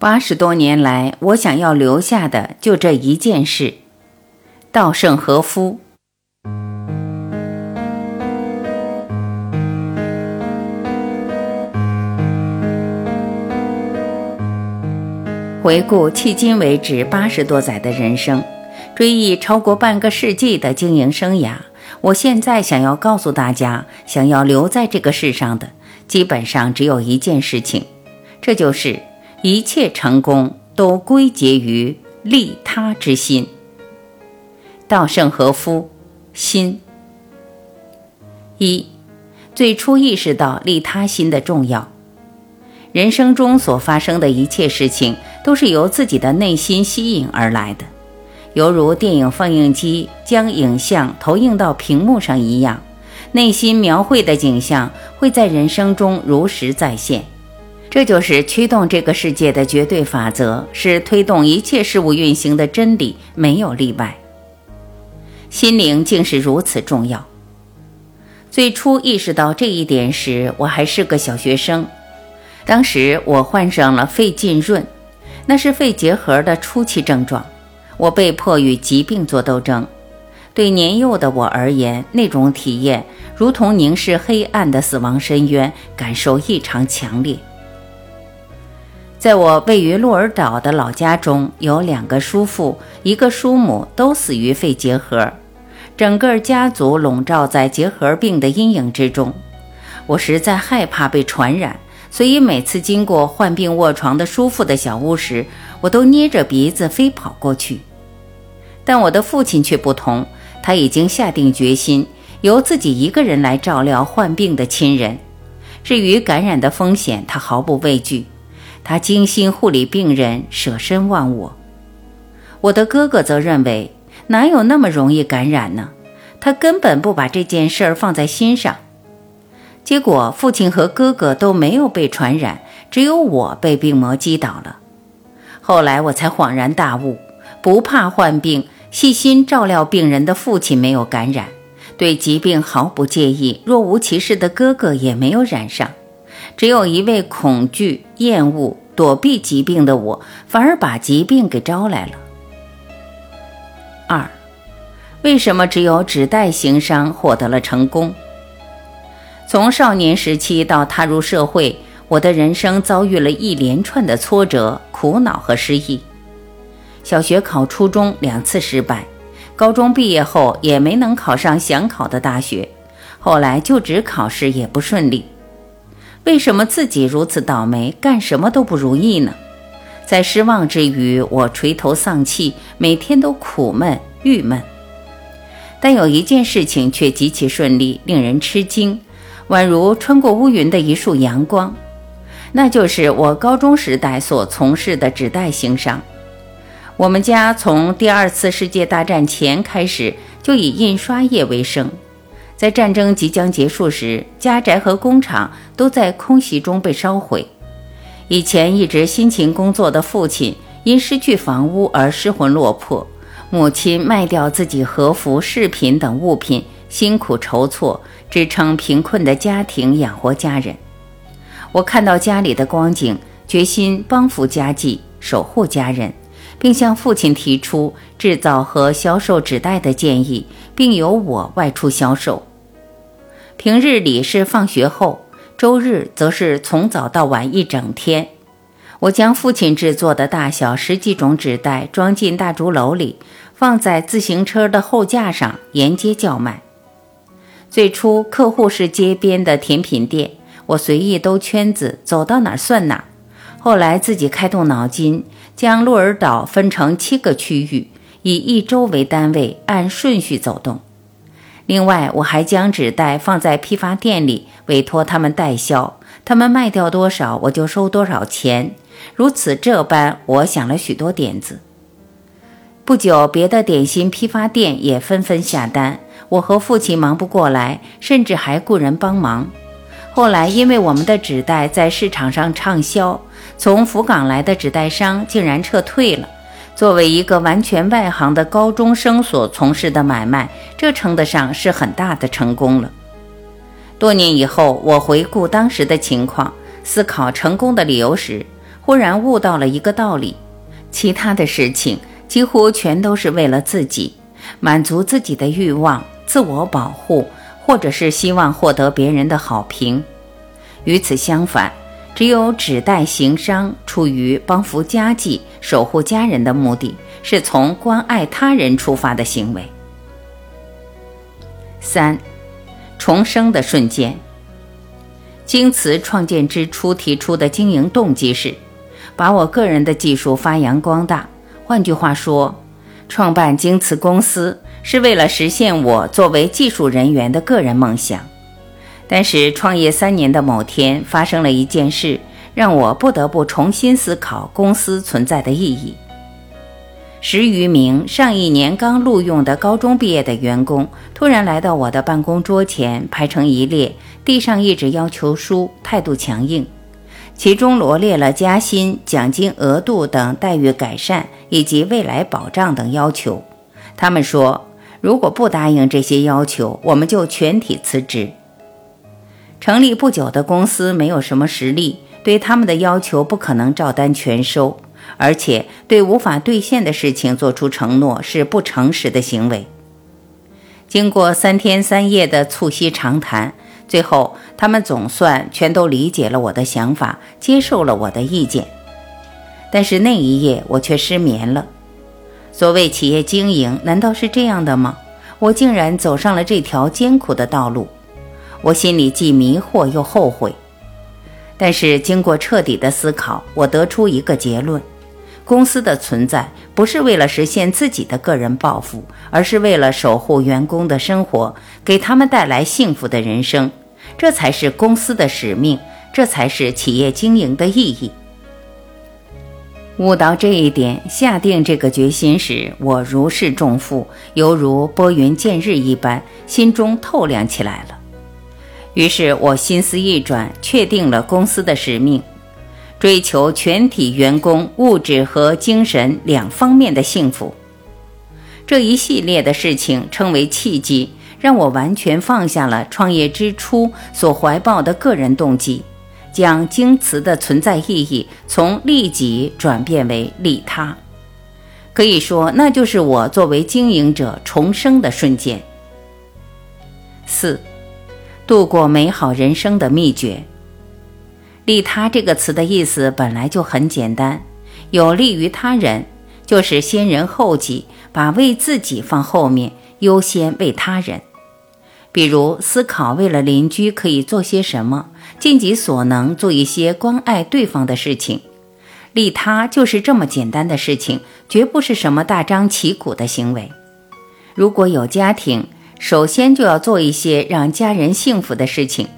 八十多年来，我想要留下的就这一件事：稻盛和夫。回顾迄今为止八十多载的人生，追忆超过半个世纪的经营生涯，我现在想要告诉大家，想要留在这个世上的，基本上只有一件事情，这就是一切成功都归结于利他之心。稻盛和夫，心一，最初意识到利他心的重要。人生中所发生的一切事情，都是由自己的内心吸引而来的，犹如电影放映机将影像投映到屏幕上一样，内心描绘的景象会在人生中如实再现。这就是驱动这个世界的绝对法则，是推动一切事物运行的真理，没有例外。心灵竟是如此重要。最初意识到这一点时，我还是个小学生。当时我患上了肺浸润，那是肺结核的初期症状。我被迫与疾病做斗争。对年幼的我而言，那种体验如同凝视黑暗的死亡深渊，感受异常强烈。在我位于鹿儿岛的老家中，有两个叔父，一个叔母，都死于肺结核，整个家族笼罩在结核病的阴影之中。我实在害怕被传染。所以每次经过患病卧床的叔父的小屋时，我都捏着鼻子飞跑过去。但我的父亲却不同，他已经下定决心由自己一个人来照料患病的亲人。至于感染的风险，他毫不畏惧，他精心护理病人，舍身忘我。我的哥哥则认为，哪有那么容易感染呢？他根本不把这件事儿放在心上。结果，父亲和哥哥都没有被传染，只有我被病魔击倒了。后来我才恍然大悟：不怕患病、细心照料病人的父亲没有感染，对疾病毫不介意、若无其事的哥哥也没有染上，只有一位恐惧、厌恶、躲避疾病的我，反而把疾病给招来了。二，为什么只有纸袋行商获得了成功？从少年时期到踏入社会，我的人生遭遇了一连串的挫折、苦恼和失意。小学考初中两次失败，高中毕业后也没能考上想考的大学，后来就职考试也不顺利。为什么自己如此倒霉，干什么都不如意呢？在失望之余，我垂头丧气，每天都苦闷郁闷。但有一件事情却极其顺利，令人吃惊。宛如穿过乌云的一束阳光，那就是我高中时代所从事的纸袋行商。我们家从第二次世界大战前开始就以印刷业为生，在战争即将结束时，家宅和工厂都在空袭中被烧毁。以前一直辛勤工作的父亲因失去房屋而失魂落魄，母亲卖掉自己和服、饰品等物品。辛苦筹措，支撑贫困的家庭，养活家人。我看到家里的光景，决心帮扶家计，守护家人，并向父亲提出制造和销售纸袋的建议，并由我外出销售。平日里是放学后，周日则是从早到晚一整天。我将父亲制作的大小十几种纸袋装进大竹篓里，放在自行车的后架上，沿街叫卖。最初客户是街边的甜品店，我随意兜圈子，走到哪儿算哪儿。后来自己开动脑筋，将鹿儿岛分成七个区域，以一周为单位，按顺序走动。另外，我还将纸袋放在批发店里，委托他们代销，他们卖掉多少，我就收多少钱。如此这般，我想了许多点子。不久，别的点心批发店也纷纷下单。我和父亲忙不过来，甚至还雇人帮忙。后来，因为我们的纸袋在市场上畅销，从福冈来的纸袋商竟然撤退了。作为一个完全外行的高中生所从事的买卖，这称得上是很大的成功了。多年以后，我回顾当时的情况，思考成功的理由时，忽然悟到了一个道理：其他的事情几乎全都是为了自己，满足自己的欲望、自我保护，或者是希望获得别人的好评。与此相反，只有指代行商，出于帮扶家计、守护家人的目的，是从关爱他人出发的行为。三，重生的瞬间。京瓷创建之初提出的经营动机是，把我个人的技术发扬光大。换句话说，创办京瓷公司是为了实现我作为技术人员的个人梦想。但是，创业三年的某天，发生了一件事，让我不得不重新思考公司存在的意义。十余名上一年刚录用的高中毕业的员工，突然来到我的办公桌前，排成一列，递上一纸要求书，态度强硬，其中罗列了加薪、奖金额度等待遇改善以及未来保障等要求。他们说，如果不答应这些要求，我们就全体辞职。成立不久的公司没有什么实力，对他们的要求不可能照单全收。而且对无法兑现的事情做出承诺是不诚实的行为。经过三天三夜的促膝长谈，最后他们总算全都理解了我的想法，接受了我的意见。但是那一夜我却失眠了。所谓企业经营，难道是这样的吗？我竟然走上了这条艰苦的道路，我心里既迷惑又后悔。但是经过彻底的思考，我得出一个结论。公司的存在不是为了实现自己的个人抱负，而是为了守护员工的生活，给他们带来幸福的人生。这才是公司的使命，这才是企业经营的意义。悟到这一点，下定这个决心时，我如释重负，犹如拨云见日一般，心中透亮起来了。于是我心思一转，确定了公司的使命。追求全体员工物质和精神两方面的幸福，这一系列的事情称为契机，让我完全放下了创业之初所怀抱的个人动机，将京瓷的存在意义从利己转变为利他。可以说，那就是我作为经营者重生的瞬间。四，度过美好人生的秘诀。利他这个词的意思本来就很简单，有利于他人，就是先人后己，把为自己放后面，优先为他人。比如思考为了邻居可以做些什么，尽己所能做一些关爱对方的事情。利他就是这么简单的事情，绝不是什么大张旗鼓的行为。如果有家庭，首先就要做一些让家人幸福的事情。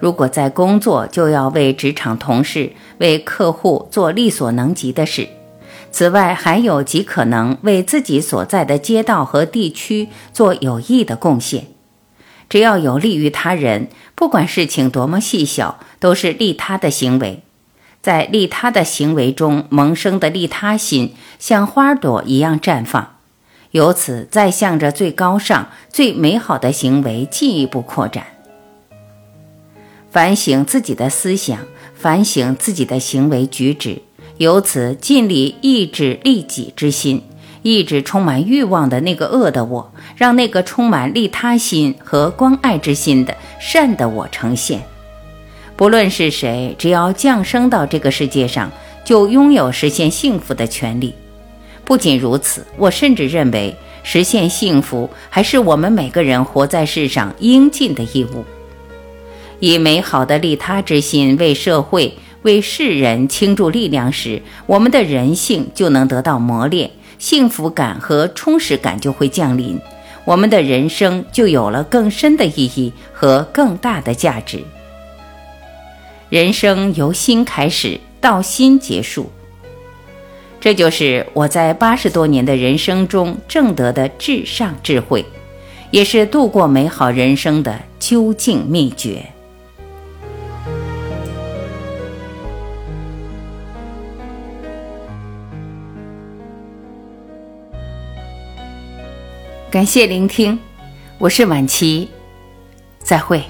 如果在工作，就要为职场同事、为客户做力所能及的事。此外，还有极可能为自己所在的街道和地区做有益的贡献。只要有利于他人，不管事情多么细小，都是利他的行为。在利他的行为中萌生的利他心，像花朵一样绽放，由此再向着最高尚、最美好的行为进一步扩展。反省自己的思想，反省自己的行为举止，由此尽力抑制利己之心，抑制充满欲望的那个恶的我，让那个充满利他心和关爱之心的善的我呈现。不论是谁，只要降生到这个世界上，就拥有实现幸福的权利。不仅如此，我甚至认为，实现幸福还是我们每个人活在世上应尽的义务。以美好的利他之心为社会、为世人倾注力量时，我们的人性就能得到磨练，幸福感和充实感就会降临，我们的人生就有了更深的意义和更大的价值。人生由心开始，到心结束，这就是我在八十多年的人生中挣得的至上智慧，也是度过美好人生的究竟秘诀。感谢聆听，我是婉琪，再会。